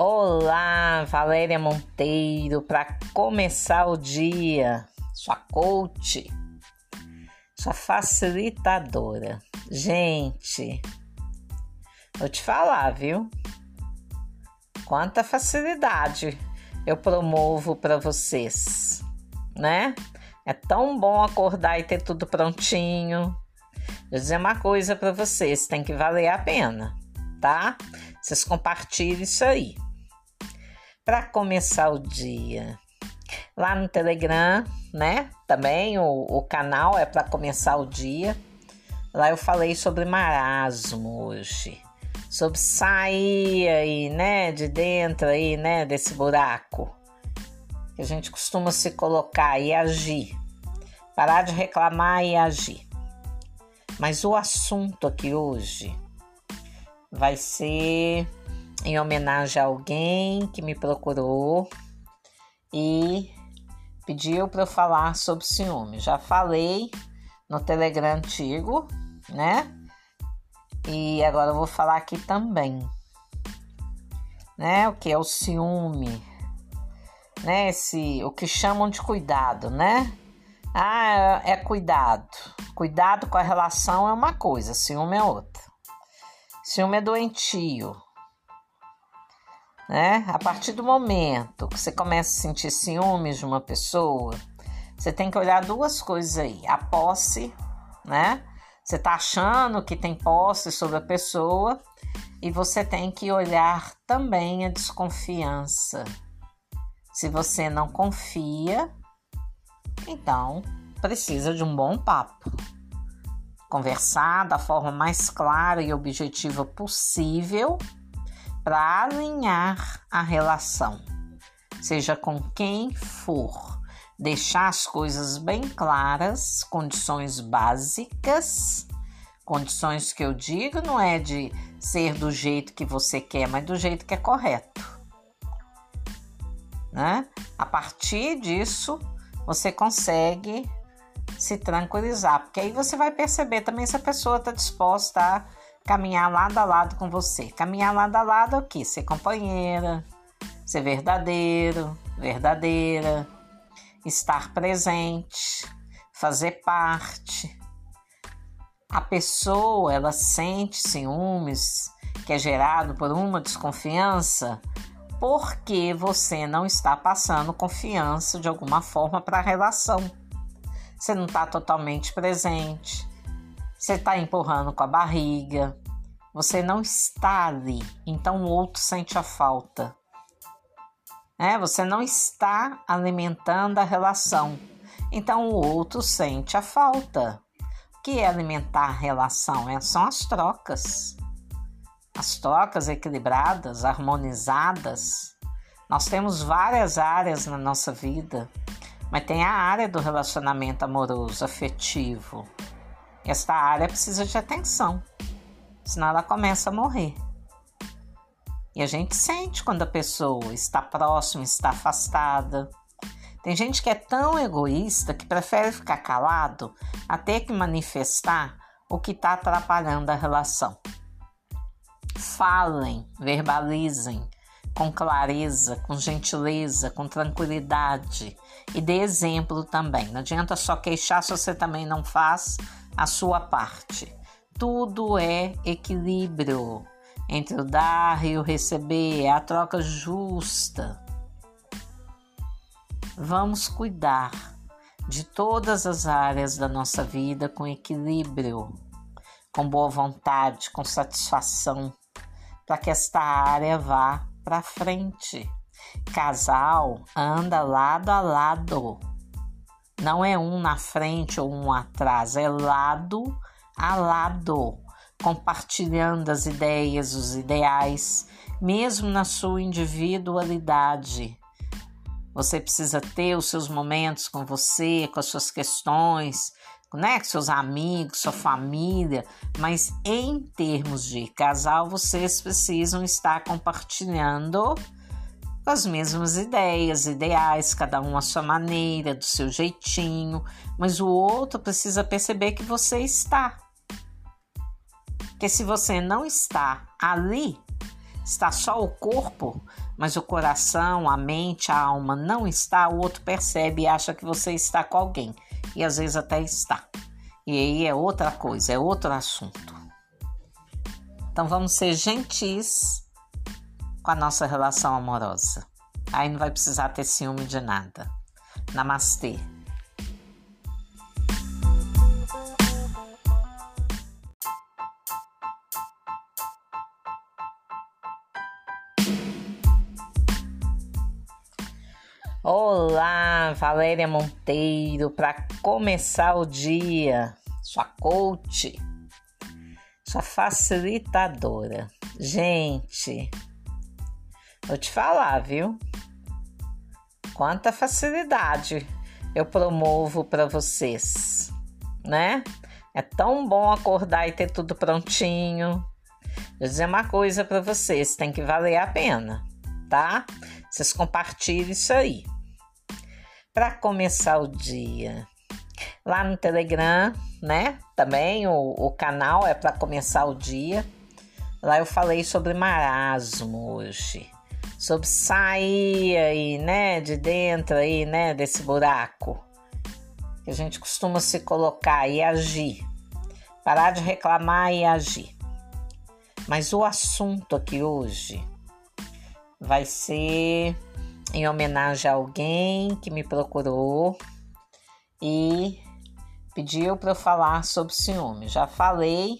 Olá, Valéria Monteiro, para começar o dia, sua coach, sua facilitadora. Gente, vou te falar, viu? Quanta facilidade eu promovo para vocês, né? É tão bom acordar e ter tudo prontinho. Vou dizer uma coisa para vocês, tem que valer a pena, tá? Vocês compartilhem isso aí. Para começar o dia, lá no Telegram, né? Também o, o canal é para começar o dia. Lá eu falei sobre marasmo hoje, sobre sair aí, né, de dentro aí, né, desse buraco que a gente costuma se colocar e agir. Parar de reclamar e agir. Mas o assunto aqui hoje vai ser em homenagem a alguém que me procurou e pediu para eu falar sobre ciúme. Já falei no Telegram antigo, né? E agora eu vou falar aqui também, né? O que é o ciúme, né? Esse, o que chamam de cuidado, né? Ah, é cuidado. Cuidado com a relação é uma coisa, ciúme é outra. Ciúme é doentio. Né? A partir do momento que você começa a sentir ciúmes de uma pessoa, você tem que olhar duas coisas aí. A posse, né? Você tá achando que tem posse sobre a pessoa e você tem que olhar também a desconfiança. Se você não confia, então precisa de um bom papo. Conversar da forma mais clara e objetiva possível para alinhar a relação, seja com quem for. Deixar as coisas bem claras, condições básicas. Condições que eu digo não é de ser do jeito que você quer, mas do jeito que é correto né? A partir disso, você consegue se tranquilizar, porque aí você vai perceber também se a pessoa está disposta a caminhar lado a lado com você. Caminhar lado a lado é o quê? Ser companheira, ser verdadeiro, verdadeira, estar presente, fazer parte. A pessoa, ela sente ciúmes que é gerado por uma desconfiança porque você não está passando confiança de alguma forma para a relação. Você não está totalmente presente, você está empurrando com a barriga, você não está ali, então o outro sente a falta. É, você não está alimentando a relação, então o outro sente a falta. O que é alimentar a relação? É, são as trocas as trocas equilibradas, harmonizadas. Nós temos várias áreas na nossa vida, mas tem a área do relacionamento amoroso, afetivo. Esta área precisa de atenção, senão ela começa a morrer. E a gente sente quando a pessoa está próxima, está afastada. Tem gente que é tão egoísta que prefere ficar calado até que manifestar o que está atrapalhando a relação. Falem, verbalizem com clareza, com gentileza, com tranquilidade e dê exemplo também. Não adianta só queixar se você também não faz a sua parte. Tudo é equilíbrio entre o dar e o receber, é a troca justa. Vamos cuidar de todas as áreas da nossa vida com equilíbrio, com boa vontade, com satisfação para que esta área vá para frente. Casal anda lado a lado. Não é um na frente ou um atrás, é lado a lado, compartilhando as ideias, os ideais, mesmo na sua individualidade. Você precisa ter os seus momentos com você, com as suas questões, né, com seus amigos, sua família, mas em termos de casal, vocês precisam estar compartilhando as mesmas ideias, ideais, cada um à sua maneira, do seu jeitinho, mas o outro precisa perceber que você está. Porque se você não está ali, está só o corpo, mas o coração, a mente, a alma não está, o outro percebe e acha que você está com alguém. E às vezes até está. E aí é outra coisa, é outro assunto. Então vamos ser gentis com a nossa relação amorosa. Aí não vai precisar ter ciúme de nada. Namastê. Olá, Valéria Monteiro, para começar o dia, sua coach, sua facilitadora. Gente, vou te falar, viu? Quanta facilidade eu promovo para vocês, né? É tão bom acordar e ter tudo prontinho. Vou dizer uma coisa para vocês, tem que valer a pena, tá? Vocês compartilhem isso aí para começar o dia. Lá no Telegram, né? Também o, o canal é para começar o dia. Lá eu falei sobre marasmo hoje, sobre sair aí, né, de dentro aí, né, desse buraco que a gente costuma se colocar e agir. Parar de reclamar e agir. Mas o assunto aqui hoje vai ser em homenagem a alguém que me procurou e pediu para eu falar sobre ciúme. Já falei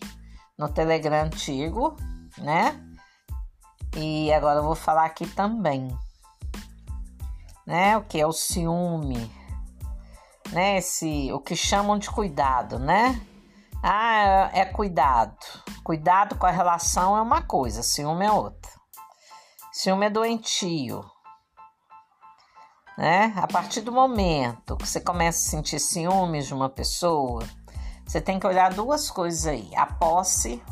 no Telegram antigo, né? E agora eu vou falar aqui também, né? O que é o ciúme, né? Esse, o que chamam de cuidado, né? Ah, é cuidado. Cuidado com a relação é uma coisa, ciúme é outra. Ciúme é doentio, né? A partir do momento que você começa a sentir ciúmes de uma pessoa, você tem que olhar duas coisas aí: a posse,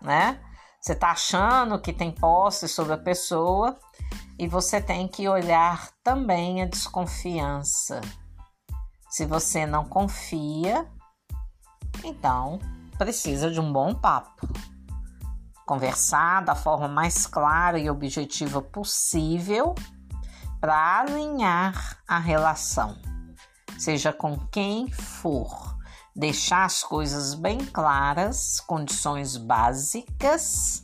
né? Você tá achando que tem posse sobre a pessoa e você tem que olhar também a desconfiança. Se você não confia, então precisa de um bom papo. Conversar da forma mais clara e objetiva possível para alinhar a relação, seja com quem for. Deixar as coisas bem claras, condições básicas.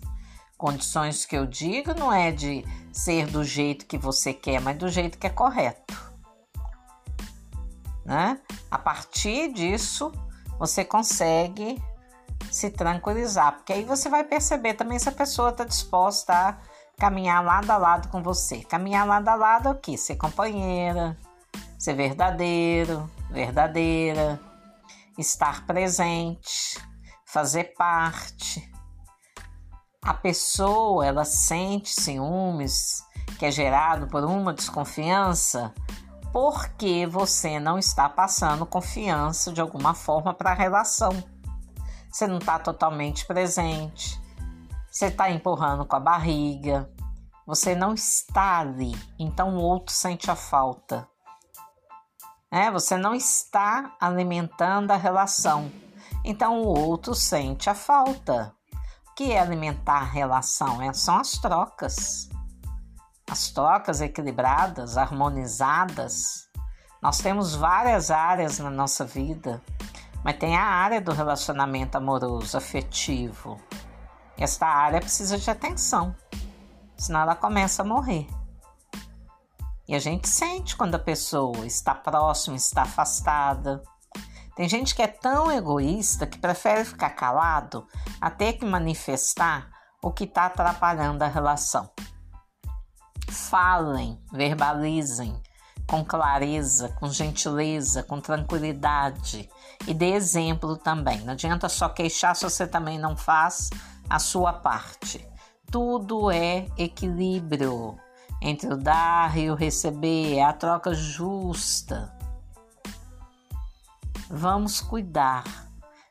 Condições que eu digo não é de ser do jeito que você quer, mas do jeito que é correto. Né? A partir disso, você consegue se tranquilizar, porque aí você vai perceber também se a pessoa está disposta a caminhar lado a lado com você. Caminhar lado a lado é o quê? Ser companheira, ser verdadeiro, verdadeira, estar presente, fazer parte. A pessoa, ela sente ciúmes que é gerado por uma desconfiança porque você não está passando confiança de alguma forma para a relação. Você não está totalmente presente você está empurrando com a barriga, você não está ali, então o outro sente a falta. É, você não está alimentando a relação, então o outro sente a falta. O que é alimentar a relação? É, são as trocas. As trocas equilibradas, harmonizadas. Nós temos várias áreas na nossa vida, mas tem a área do relacionamento amoroso, afetivo esta área precisa de atenção, senão ela começa a morrer. E a gente sente quando a pessoa está próxima, está afastada. Tem gente que é tão egoísta que prefere ficar calado a ter que manifestar o que está atrapalhando a relação. Falem, verbalizem com clareza, com gentileza, com tranquilidade e dê exemplo também. Não adianta só queixar se você também não faz a sua parte. Tudo é equilíbrio entre o dar e o receber, é a troca justa. Vamos cuidar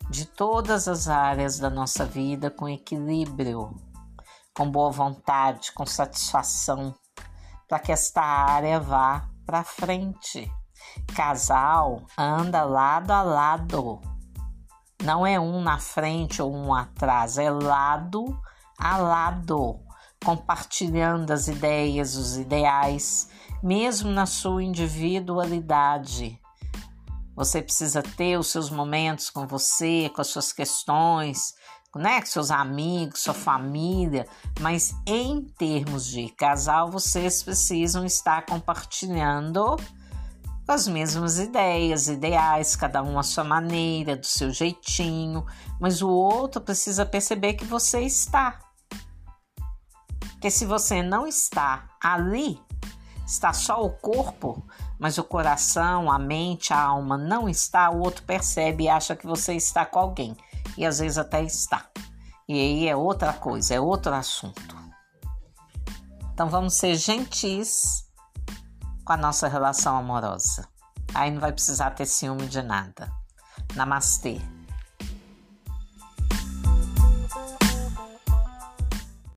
de todas as áreas da nossa vida com equilíbrio, com boa vontade, com satisfação, para que esta área vá para frente. Casal anda lado a lado não é um na frente ou um atrás, é lado a lado. Compartilhando as ideias, os ideais, mesmo na sua individualidade. Você precisa ter os seus momentos com você, com as suas questões, né, com seus amigos, sua família, mas em termos de casal, vocês precisam estar compartilhando as mesmas ideias, ideais, cada um à sua maneira, do seu jeitinho, mas o outro precisa perceber que você está. Porque se você não está ali, está só o corpo, mas o coração, a mente, a alma não está, o outro percebe e acha que você está com alguém. E às vezes até está. E aí é outra coisa, é outro assunto. Então vamos ser gentis com a nossa relação amorosa. Aí não vai precisar ter ciúme de nada. Namastê.